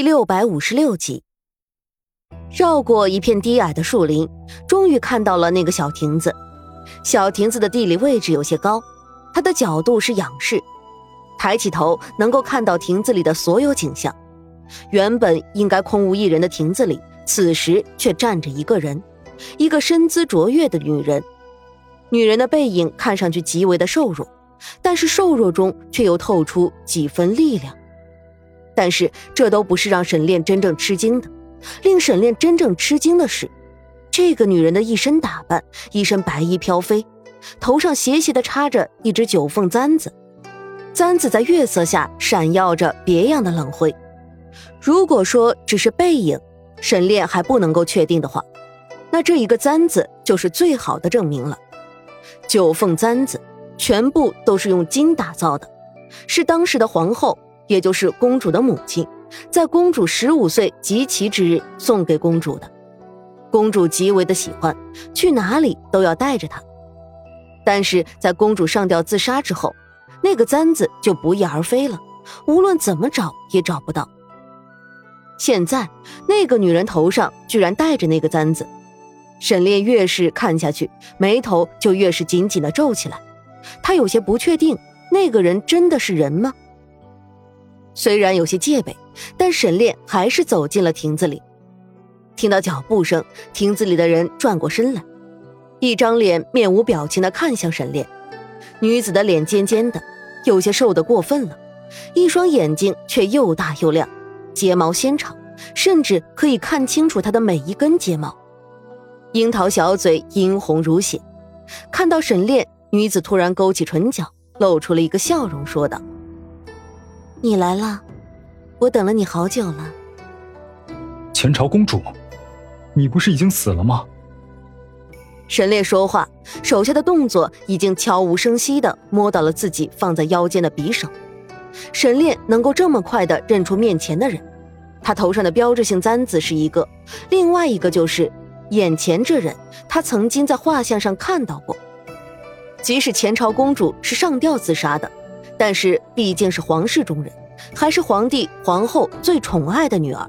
第六百五十六集，绕过一片低矮的树林，终于看到了那个小亭子。小亭子的地理位置有些高，它的角度是仰视，抬起头能够看到亭子里的所有景象。原本应该空无一人的亭子里，此时却站着一个人，一个身姿卓越的女人。女人的背影看上去极为的瘦弱，但是瘦弱中却又透出几分力量。但是这都不是让沈炼真正吃惊的，令沈炼真正吃惊的是，这个女人的一身打扮，一身白衣飘飞，头上斜斜的插着一只九凤簪子，簪子在月色下闪耀着别样的冷辉。如果说只是背影，沈炼还不能够确定的话，那这一个簪子就是最好的证明了。九凤簪子全部都是用金打造的，是当时的皇后。也就是公主的母亲，在公主十五岁及笄之日送给公主的，公主极为的喜欢，去哪里都要带着它。但是在公主上吊自杀之后，那个簪子就不翼而飞了，无论怎么找也找不到。现在那个女人头上居然戴着那个簪子，沈炼越是看下去，眉头就越是紧紧的皱起来。他有些不确定，那个人真的是人吗？虽然有些戒备，但沈炼还是走进了亭子里。听到脚步声，亭子里的人转过身来，一张脸面无表情的看向沈炼。女子的脸尖尖的，有些瘦得过分了，一双眼睛却又大又亮，睫毛纤长，甚至可以看清楚她的每一根睫毛。樱桃小嘴殷红如血，看到沈炼，女子突然勾起唇角，露出了一个笑容，说道。你来了，我等了你好久了。前朝公主，你不是已经死了吗？沈烈说话，手下的动作已经悄无声息的摸到了自己放在腰间的匕首。沈烈能够这么快的认出面前的人，他头上的标志性簪子是一个，另外一个就是眼前这人，他曾经在画像上看到过。即使前朝公主是上吊自杀的。但是毕竟是皇室中人，还是皇帝皇后最宠爱的女儿。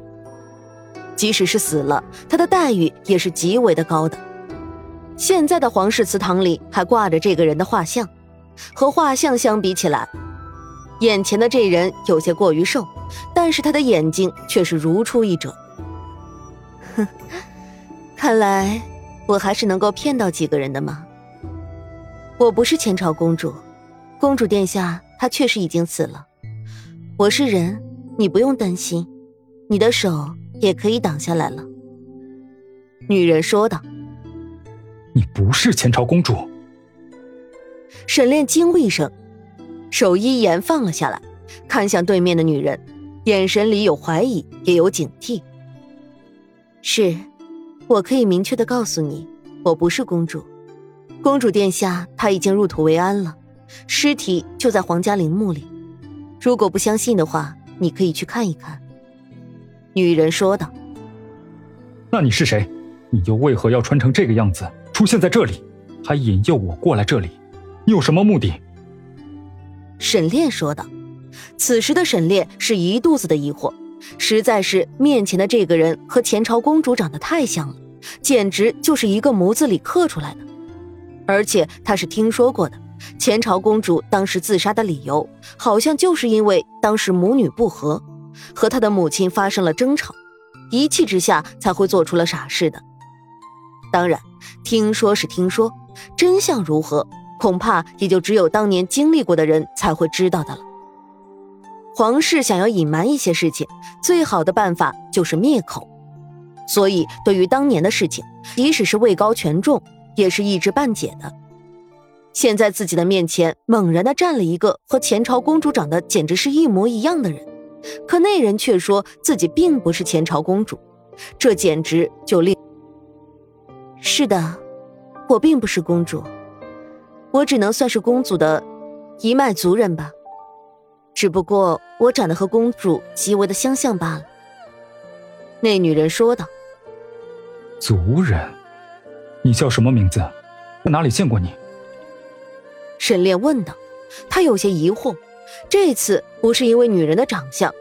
即使是死了，她的待遇也是极为的高的。现在的皇室祠堂里还挂着这个人的画像，和画像相比起来，眼前的这人有些过于瘦，但是他的眼睛却是如出一辙。哼，看来我还是能够骗到几个人的嘛。我不是前朝公主，公主殿下。他确实已经死了，我是人，你不用担心，你的手也可以挡下来了。”女人说道。“你不是前朝公主。”沈炼惊呼一声，手一言放了下来，看向对面的女人，眼神里有怀疑，也有警惕。“是，我可以明确的告诉你，我不是公主，公主殿下她已经入土为安了。”尸体就在皇家陵墓里，如果不相信的话，你可以去看一看。”女人说道。“那你是谁？你又为何要穿成这个样子出现在这里，还引诱我过来这里？你有什么目的？”沈炼说道。此时的沈炼是一肚子的疑惑，实在是面前的这个人和前朝公主长得太像了，简直就是一个模子里刻出来的，而且他是听说过的。前朝公主当时自杀的理由，好像就是因为当时母女不和，和她的母亲发生了争吵，一气之下才会做出了傻事的。当然，听说是听说，真相如何，恐怕也就只有当年经历过的人才会知道的了。皇室想要隐瞒一些事情，最好的办法就是灭口，所以对于当年的事情，即使是位高权重，也是一知半解的。现在自己的面前猛然的站了一个和前朝公主长得简直是一模一样的人，可那人却说自己并不是前朝公主，这简直就令……是的，我并不是公主，我只能算是公主的一脉族人吧，只不过我长得和公主极为的相像罢了。”那女人说道。“族人？你叫什么名字？在哪里见过你？”沈炼问道，他有些疑惑，这次不是因为女人的长相，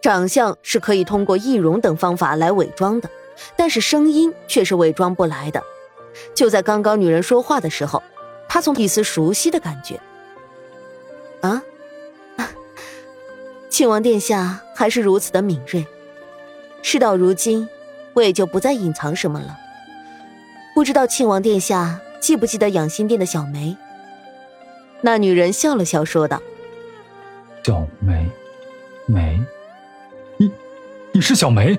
长相是可以通过易容等方法来伪装的，但是声音却是伪装不来的。就在刚刚女人说话的时候，他从一丝熟悉的感觉。啊，庆王殿下还是如此的敏锐。事到如今，我也就不再隐藏什么了。不知道庆王殿下记不记得养心殿的小梅？那女人笑了笑，说道：“小梅，梅，你，你是小梅。”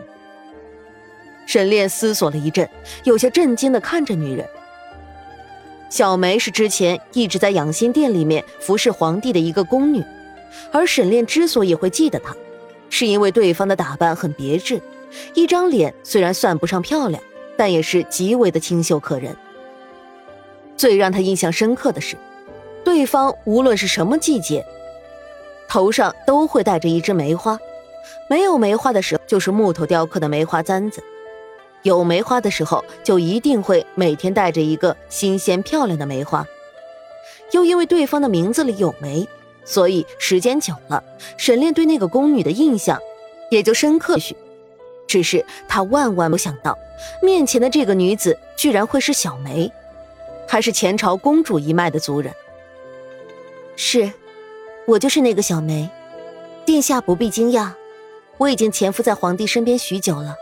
沈炼思索了一阵，有些震惊的看着女人。小梅是之前一直在养心殿里面服侍皇帝的一个宫女，而沈炼之所以会记得她，是因为对方的打扮很别致，一张脸虽然算不上漂亮，但也是极为的清秀可人。最让他印象深刻的是，对方无论是什么季节，头上都会戴着一支梅花，没有梅花的时候就是木头雕刻的梅花簪子。有梅花的时候，就一定会每天带着一个新鲜漂亮的梅花。又因为对方的名字里有梅，所以时间久了，沈炼对那个宫女的印象也就深刻许。只是他万万没想到，面前的这个女子居然会是小梅，还是前朝公主一脉的族人。是，我就是那个小梅，殿下不必惊讶，我已经潜伏在皇帝身边许久了。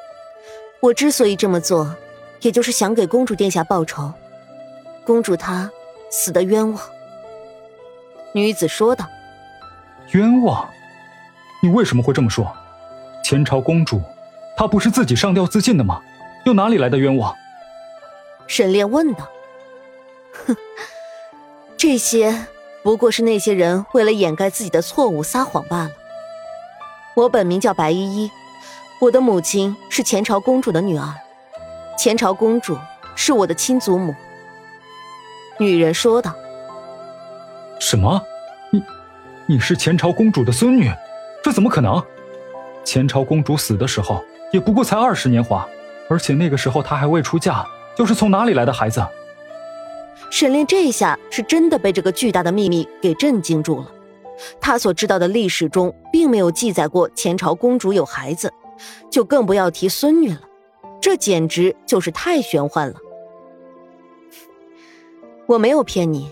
我之所以这么做，也就是想给公主殿下报仇。公主她死的冤枉。女子说道：“冤枉？你为什么会这么说？前朝公主，她不是自己上吊自尽的吗？又哪里来的冤枉？”沈炼问道。“哼，这些不过是那些人为了掩盖自己的错误撒谎罢了。我本名叫白依依。”我的母亲是前朝公主的女儿，前朝公主是我的亲祖母。女人说道：“什么？你，你是前朝公主的孙女？这怎么可能？前朝公主死的时候也不过才二十年华，而且那个时候她还未出嫁，又是从哪里来的孩子？”沈炼这下是真的被这个巨大的秘密给震惊住了。他所知道的历史中并没有记载过前朝公主有孩子。就更不要提孙女了，这简直就是太玄幻了。我没有骗你，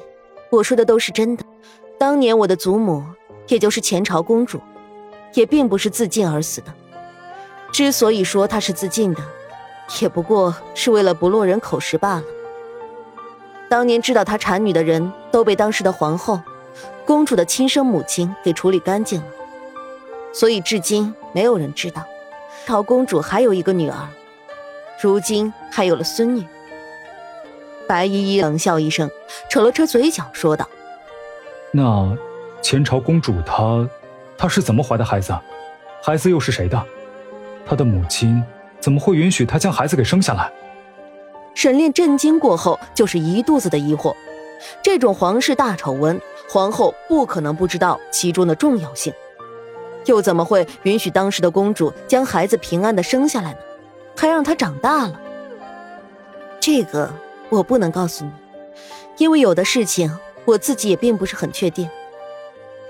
我说的都是真的。当年我的祖母，也就是前朝公主，也并不是自尽而死的。之所以说她是自尽的，也不过是为了不落人口实罢了。当年知道她产女的人都被当时的皇后、公主的亲生母亲给处理干净了，所以至今没有人知道。朝公主还有一个女儿，如今还有了孙女。白依依冷笑一声，扯了扯嘴角，说道：“那前朝公主她，她是怎么怀的孩子？孩子又是谁的？她的母亲怎么会允许她将孩子给生下来？”沈炼震惊过后，就是一肚子的疑惑。这种皇室大丑闻，皇后不可能不知道其中的重要性。又怎么会允许当时的公主将孩子平安的生下来呢？还让他长大了？这个我不能告诉你，因为有的事情我自己也并不是很确定。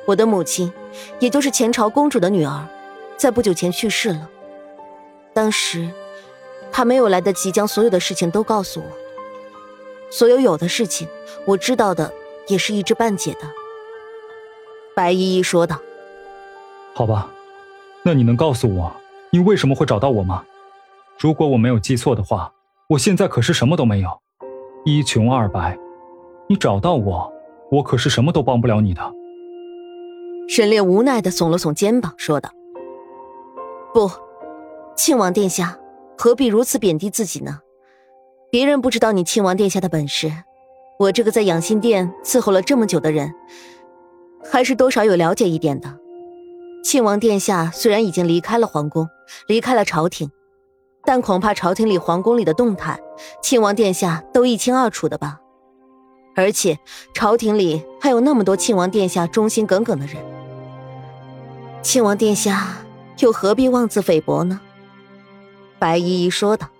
我的母亲，也就是前朝公主的女儿，在不久前去世了。当时，她没有来得及将所有的事情都告诉我。所有有的事情，我知道的也是一知半解的。白依依说道。好吧，那你能告诉我，你为什么会找到我吗？如果我没有记错的话，我现在可是什么都没有，一穷二白。你找到我，我可是什么都帮不了你的。沈烈无奈的耸了耸肩膀，说道：“不，庆王殿下，何必如此贬低自己呢？别人不知道你庆王殿下的本事，我这个在养心殿伺候了这么久的人，还是多少有了解一点的。”庆王殿下虽然已经离开了皇宫，离开了朝廷，但恐怕朝廷里、皇宫里的动态，庆王殿下都一清二楚的吧？而且朝廷里还有那么多庆王殿下忠心耿耿的人，庆王殿下又何必妄自菲薄呢？白依依说道。